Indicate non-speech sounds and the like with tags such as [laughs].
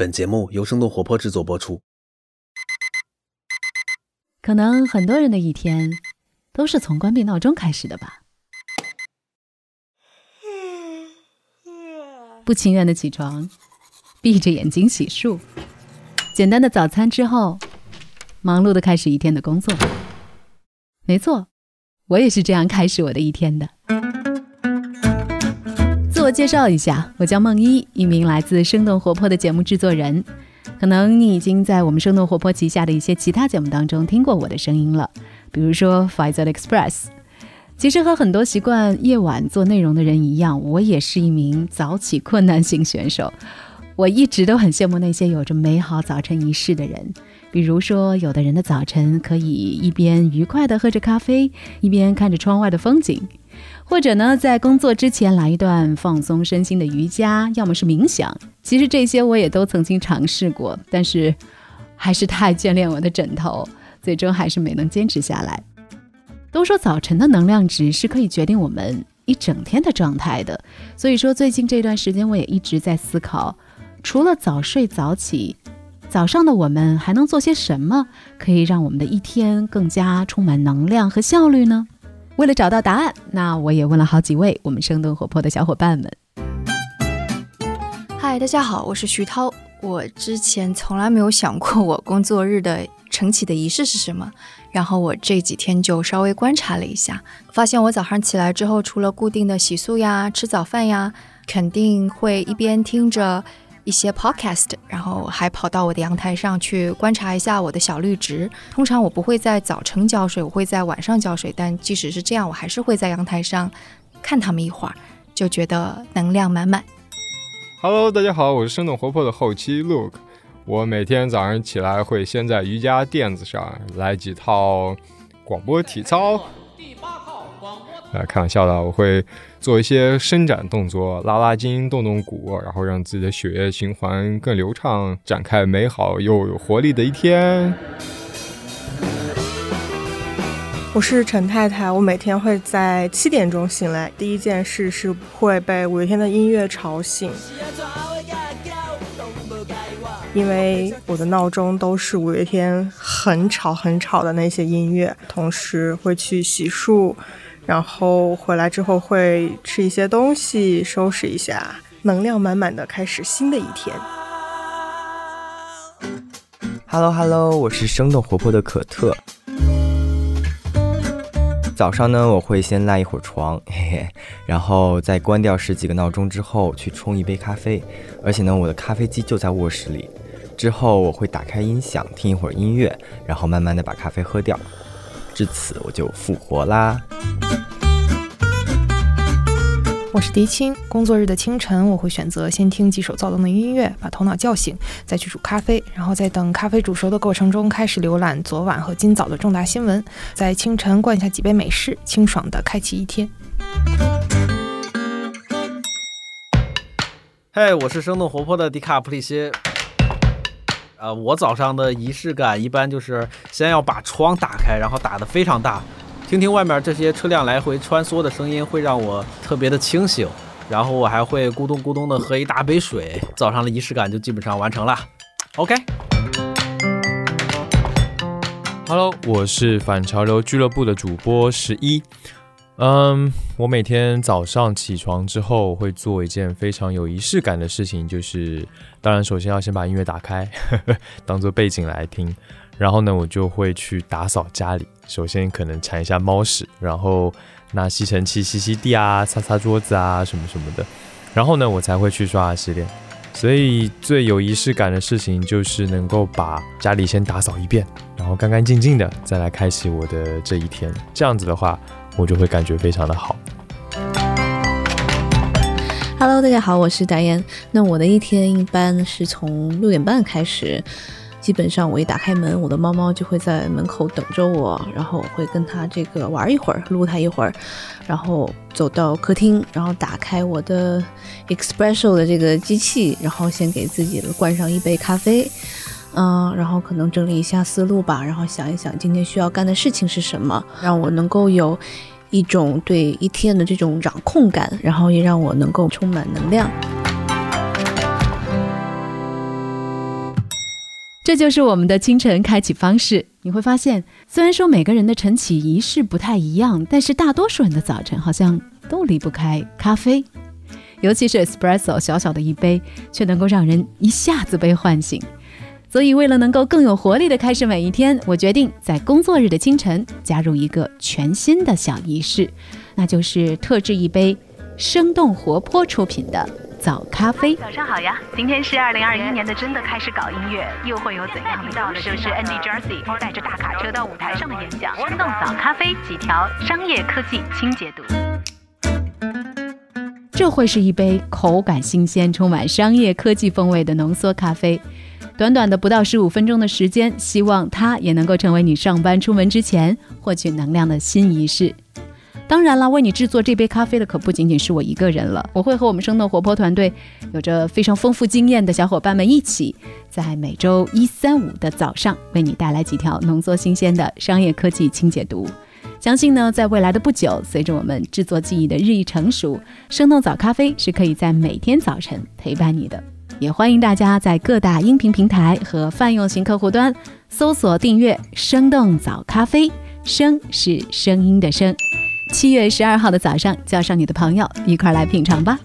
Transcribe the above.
本节目由生动活泼制作播出。可能很多人的一天都是从关闭闹钟开始的吧。[sighs] 不情愿的起床，闭着眼睛洗漱，简单的早餐之后，忙碌的开始一天的工作。没错，我也是这样开始我的一天的。介绍一下，我叫梦一，一名来自生动活泼的节目制作人。可能你已经在我们生动活泼旗下的一些其他节目当中听过我的声音了，比如说 f i z e r Express。其实和很多习惯夜晚做内容的人一样，我也是一名早起困难型选手。我一直都很羡慕那些有着美好早晨仪式的人，比如说，有的人的早晨可以一边愉快地喝着咖啡，一边看着窗外的风景。或者呢，在工作之前来一段放松身心的瑜伽，要么是冥想。其实这些我也都曾经尝试过，但是还是太眷恋我的枕头，最终还是没能坚持下来。都说早晨的能量值是可以决定我们一整天的状态的，所以说最近这段时间我也一直在思考，除了早睡早起，早上的我们还能做些什么，可以让我们的一天更加充满能量和效率呢？为了找到答案，那我也问了好几位我们生动活泼的小伙伴们。嗨，大家好，我是徐涛。我之前从来没有想过我工作日的 [laughs] 晨起的仪式是什么，然后我这几天就稍微观察了一下，发现我早上起来之后，除了固定的洗漱呀、吃早饭呀，肯定会一边听着。一些 podcast，然后还跑到我的阳台上去观察一下我的小绿植。通常我不会在早晨浇水，我会在晚上浇水。但即使是这样，我还是会在阳台上看他们一会儿，就觉得能量满满。Hello，大家好，我是生动活泼的后期 Look。我每天早上起来会先在瑜伽垫子上来几套广播体操。呃，开玩笑的，我会做一些伸展动作，拉拉筋，动动骨，然后让自己的血液循环更流畅，展开美好又有活力的一天。我是陈太太，我每天会在七点钟醒来，第一件事是会被五月天的音乐吵醒，因为我的闹钟都是五月天很吵很吵的那些音乐，同时会去洗漱。然后回来之后会吃一些东西，收拾一下，能量满满的开始新的一天。Hello Hello，我是生动活泼的可特。早上呢，我会先赖一会儿床，[laughs] 嘿嘿，然后在关掉十几个闹钟之后，去冲一杯咖啡。而且呢，我的咖啡机就在卧室里。之后我会打开音响听一会儿音乐，然后慢慢的把咖啡喝掉。至此，我就复活啦。我是迪青。工作日的清晨，我会选择先听几首躁动的音乐，把头脑叫醒，再去煮咖啡，然后在等咖啡煮熟的过程中，开始浏览昨晚和今早的重大新闻，在清晨灌下几杯美式，清爽的开启一天。嘿，我是生动活泼的迪卡普里希。呃，我早上的仪式感一般就是先要把窗打开，然后打得非常大。听听外面这些车辆来回穿梭的声音，会让我特别的清醒。然后我还会咕咚咕咚的喝一大杯水，早上的仪式感就基本上完成了。OK。Hello，我是反潮流俱乐部的主播十一。嗯，我每天早上起床之后会做一件非常有仪式感的事情，就是当然首先要先把音乐打开，[laughs] 当做背景来听。然后呢，我就会去打扫家里。首先可能铲一下猫屎，然后拿吸尘器吸吸地啊，擦擦桌子啊，什么什么的。然后呢，我才会去刷牙洗脸。所以最有仪式感的事情就是能够把家里先打扫一遍，然后干干净净的，再来开启我的这一天。这样子的话，我就会感觉非常的好。Hello，大家好，我是达燕。那我的一天一般是从六点半开始。基本上我一打开门，我的猫猫就会在门口等着我，然后我会跟它这个玩一会儿，撸它一会儿，然后走到客厅，然后打开我的 Espresso 的这个机器，然后先给自己灌上一杯咖啡，嗯，然后可能整理一下思路吧，然后想一想今天需要干的事情是什么，让我能够有一种对一天的这种掌控感，然后也让我能够充满能量。这就是我们的清晨开启方式。你会发现，虽然说每个人的晨起仪式不太一样，但是大多数人的早晨好像都离不开咖啡，尤其是 espresso 小小的一杯，却能够让人一下子被唤醒。所以，为了能够更有活力的开始每一天，我决定在工作日的清晨加入一个全新的小仪式，那就是特制一杯生动活泼出品的早咖啡。早上好呀！今天是二零二一年的，真的开始搞音乐，又会有怎样的到的？就是 Andy j e r s e y 带着大卡车到舞台上的演讲。生动早咖啡，几条商业科技轻解读。这会是一杯口感新鲜、充满商业科技风味的浓缩咖啡。短短的不到十五分钟的时间，希望它也能够成为你上班出门之前获取能量的新仪式。当然了，为你制作这杯咖啡的可不仅仅是我一个人了，我会和我们生动活泼团队有着非常丰富经验的小伙伴们一起，在每周一、三、五的早上为你带来几条浓缩新鲜的商业科技轻解读。相信呢，在未来的不久，随着我们制作技艺的日益成熟，生动早咖啡是可以在每天早晨陪伴你的。也欢迎大家在各大音频平台和泛用型客户端搜索订阅“生动早咖啡”，声是声音的声。七月十二号的早上，叫上你的朋友一块来品尝吧。